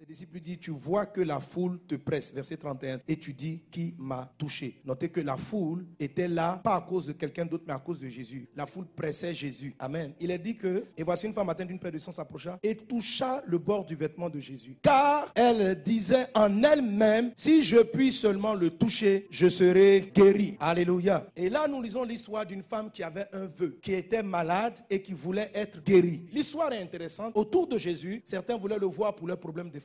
Ses disciples disent, tu vois que la foule te presse, verset 31, et tu dis, qui m'a touché? Notez que la foule était là, pas à cause de quelqu'un d'autre, mais à cause de Jésus. La foule pressait Jésus. Amen. Il est dit que, et voici une femme atteinte d'une paix de sang s'approcha et toucha le bord du vêtement de Jésus. Car elle disait en elle-même, si je puis seulement le toucher, je serai guéri. Alléluia. Et là, nous lisons l'histoire d'une femme qui avait un vœu, qui était malade et qui voulait être guérie. L'histoire est intéressante. Autour de Jésus, certains voulaient le voir pour leurs problèmes de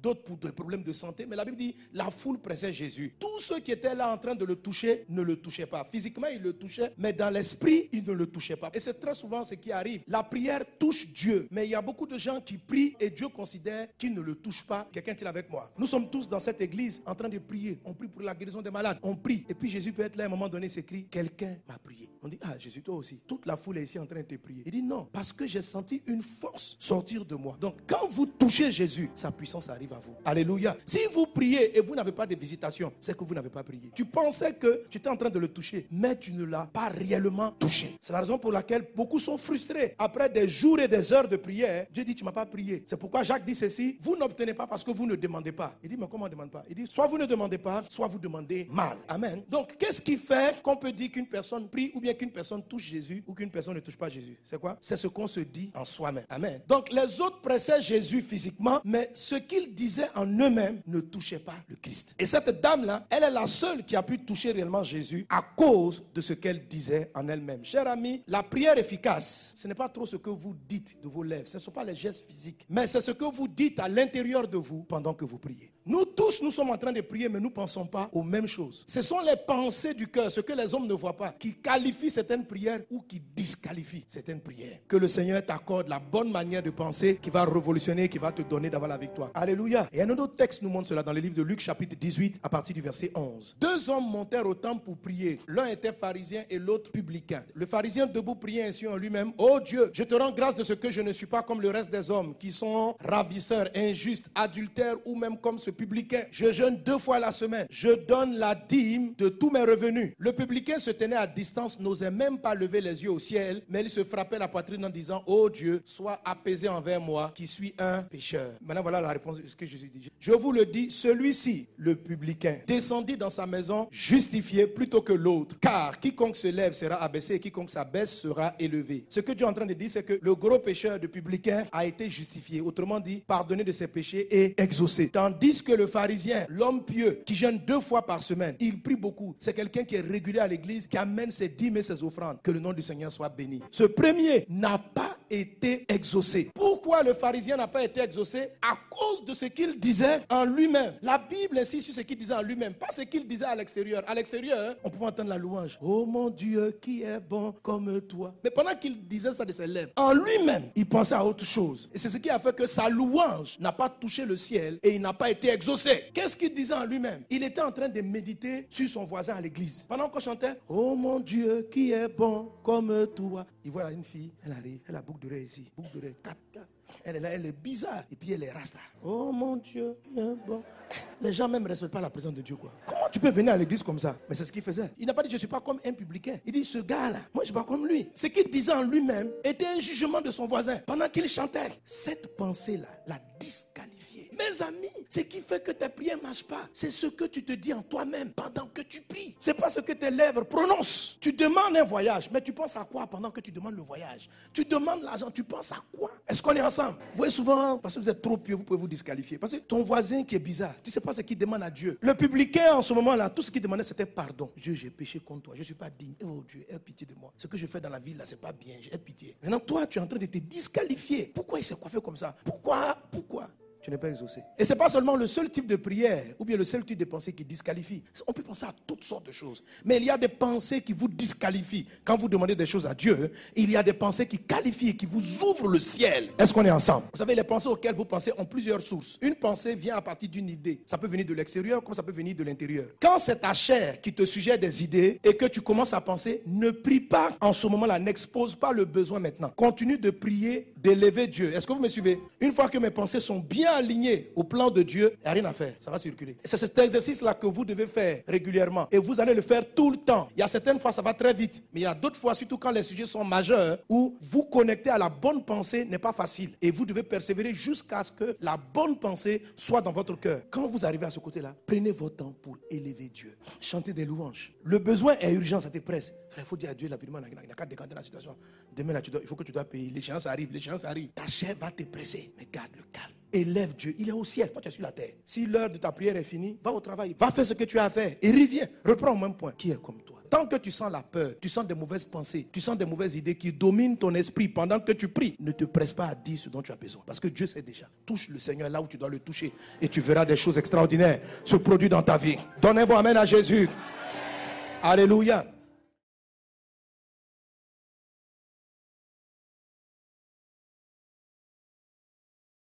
d'autres pour des problèmes de santé. Mais la Bible dit, la foule pressait Jésus. Tous ceux qui étaient là en train de le toucher ne le touchaient pas. Physiquement, ils le touchaient, mais dans l'esprit, ils ne le touchaient pas. Et c'est très souvent ce qui arrive. La prière touche Dieu, mais il y a beaucoup de gens qui prient et Dieu considère qu'ils ne le touchent pas. Quelqu'un est avec moi? Nous sommes tous dans cette église en train de prier. On prie pour la guérison des malades. On prie. Et puis Jésus peut être là à un moment donné, s'écrit, quelqu'un m'a prié. On dit, ah Jésus, toi aussi. Toute la foule est ici en train de te prier. Il dit, non, parce que j'ai senti une force sortir de moi. Donc quand vous touchez Jésus, sa puissance arrive à vous. Alléluia. Si vous priez et vous n'avez pas de visitation, c'est que vous n'avez pas prié. Tu pensais que tu étais en train de le toucher, mais tu ne l'as pas réellement touché. C'est la raison pour laquelle beaucoup sont frustrés. Après des jours et des heures de prière, Dieu dit, tu m'as pas prié. C'est pourquoi Jacques dit ceci, vous n'obtenez pas parce que vous ne demandez pas. Il dit, mais comment on ne demande pas? Il dit, soit vous ne demandez pas, soit vous demandez mal. Amen. Donc, qu'est-ce qui fait qu'on peut dire qu'une personne prie ou bien qu'une personne touche Jésus ou qu'une personne ne touche pas Jésus? C'est quoi? C'est ce qu'on se dit en soi-même. Amen. Donc, les autres pressaient Jésus physiquement, mais ce qu'ils disaient en eux-mêmes ne touchait pas le Christ. Et cette dame-là, elle est la seule qui a pu toucher réellement Jésus à cause de ce qu'elle disait en elle-même. Cher ami, la prière efficace, ce n'est pas trop ce que vous dites de vos lèvres, ce ne sont pas les gestes physiques, mais c'est ce que vous dites à l'intérieur de vous pendant que vous priez. Nous nous sommes en train de prier, mais nous ne pensons pas aux mêmes choses. Ce sont les pensées du cœur, ce que les hommes ne voient pas, qui qualifient certaines prières ou qui disqualifient certaines prières. Que le Seigneur t'accorde la bonne manière de penser qui va révolutionner, qui va te donner d'avoir la victoire. Alléluia. Et un autre texte nous montre cela dans le livre de Luc chapitre 18 à partir du verset 11. Deux hommes montèrent au temple pour prier. L'un était pharisien et l'autre publicain. Le pharisien debout priait ainsi en lui-même. Oh Dieu, je te rends grâce de ce que je ne suis pas comme le reste des hommes qui sont ravisseurs, injustes, adultères ou même comme ce publicain. Je jeûne deux fois la semaine. Je donne la dîme de tous mes revenus. Le publicain se tenait à distance, n'osait même pas lever les yeux au ciel, mais il se frappait la poitrine en disant, oh Dieu, sois apaisé envers moi qui suis un pécheur. Maintenant voilà la réponse de ce que Jésus dit. Je vous le dis, celui-ci, le publicain, descendit dans sa maison justifié plutôt que l'autre. Car quiconque se lève sera abaissé et quiconque s'abaisse sera élevé. Ce que Dieu est en train de dire, c'est que le gros pécheur de publicain a été justifié. Autrement dit, pardonné de ses péchés et exaucé. Tandis que le pharisien, l'homme pieux, qui jeûne deux fois par semaine, il prie beaucoup. C'est quelqu'un qui est régulier à l'église, qui amène ses dîmes et ses offrandes. Que le nom du Seigneur soit béni. Ce premier n'a pas été exaucé. Pourquoi le pharisien n'a pas été exaucé? À cause de ce qu'il disait en lui-même. La Bible insiste sur ce qu'il disait en lui-même, pas ce qu'il disait à l'extérieur. À l'extérieur, on pouvait entendre la louange. Oh mon Dieu, qui est bon comme toi. Mais pendant qu'il disait ça de ses lèvres, en lui-même, il pensait à autre chose. Et c'est ce qui a fait que sa louange n'a pas touché le ciel et il n'a pas été exaucé. Qu'est-ce qu'il disait en lui-même? Il était en train de méditer sur son voisin à l'église. Pendant qu'on chantait, Oh mon Dieu, qui est bon comme toi. Il voit une fille, elle arrive, elle a boucle d'oreille ici, boucle d'oreille, 4, 4. Elle est là, elle est bizarre. Et puis elle est rasta. Oh mon Dieu, bon. Les gens même ne respectent pas la présence de Dieu. Quoi. Comment tu peux venir à l'église comme ça? Mais c'est ce qu'il faisait. Il n'a pas dit je ne suis pas comme un publicain. Il dit ce gars-là, moi je ne suis pas comme lui. Ce qu'il disait en lui-même était un jugement de son voisin pendant qu'il chantait. Cette pensée-là l'a disqualifié. Mes amis, ce qui fait que tes prières ne marchent pas, c'est ce que tu te dis en toi-même pendant que tu pries. C'est pas ce que tes lèvres prononcent. Tu demandes un voyage, mais tu penses à quoi pendant que tu demandes le voyage? Tu demandes l'argent, tu penses à quoi? Est-ce qu'on est ensemble? Vous voyez souvent, parce que vous êtes trop pieux, vous pouvez vous disqualifier. Parce que ton voisin qui est bizarre, tu ne sais pas ce qu'il demande à Dieu. Le publicain en ce moment-là, tout ce qu'il demandait c'était pardon. Dieu, j'ai péché contre toi, je ne suis pas digne. Oh Dieu, aie pitié de moi. Ce que je fais dans la vie là, c'est pas bien, j'ai pitié. Maintenant, toi, tu es en train de te disqualifier. Pourquoi il s'est coiffé comme ça? Pourquoi? Pourquoi? Tu n'es pas exaucé. Et ce n'est pas seulement le seul type de prière ou bien le seul type de pensée qui disqualifie. On peut penser à toutes sortes de choses. Mais il y a des pensées qui vous disqualifient. Quand vous demandez des choses à Dieu, il y a des pensées qui qualifient et qui vous ouvrent le ciel. Est-ce qu'on est ensemble? Vous savez, les pensées auxquelles vous pensez ont plusieurs sources. Une pensée vient à partir d'une idée. Ça peut venir de l'extérieur comme ça peut venir de l'intérieur. Quand c'est ta chair qui te suggère des idées et que tu commences à penser, ne prie pas en ce moment-là. N'expose pas le besoin maintenant. Continue de prier, d'élever Dieu. Est-ce que vous me suivez? Une fois que mes pensées sont bien aligné au plan de Dieu, il n'y a rien à faire. Ça va circuler. C'est cet exercice-là que vous devez faire régulièrement. Et vous allez le faire tout le temps. Il y a certaines fois, ça va très vite. Mais il y a d'autres fois, surtout quand les sujets sont majeurs, où vous connecter à la bonne pensée n'est pas facile. Et vous devez persévérer jusqu'à ce que la bonne pensée soit dans votre cœur. Quand vous arrivez à ce côté-là, prenez votre temps pour élever Dieu. Chantez des louanges. Le besoin est urgent, ça te presse. Frère, il faut dire à Dieu rapidement, il n'a qu'à décanter la situation. Demain, là, il faut que tu dois payer. L'échéance arrive, l'échéance arrive. Ta chair va te presser. Mais garde le. Élève Dieu. Il est au ciel. Toi, tu es sur la terre. Si l'heure de ta prière est finie, va au travail. Va faire ce que tu as à faire. Et reviens. Reprends au même point. Qui est comme toi? Tant que tu sens la peur, tu sens des mauvaises pensées, tu sens des mauvaises idées qui dominent ton esprit pendant que tu pries, ne te presse pas à dire ce dont tu as besoin. Parce que Dieu sait déjà. Touche le Seigneur là où tu dois le toucher. Et tu verras des choses extraordinaires se produire dans ta vie. Donne un Amen à Jésus. Alléluia.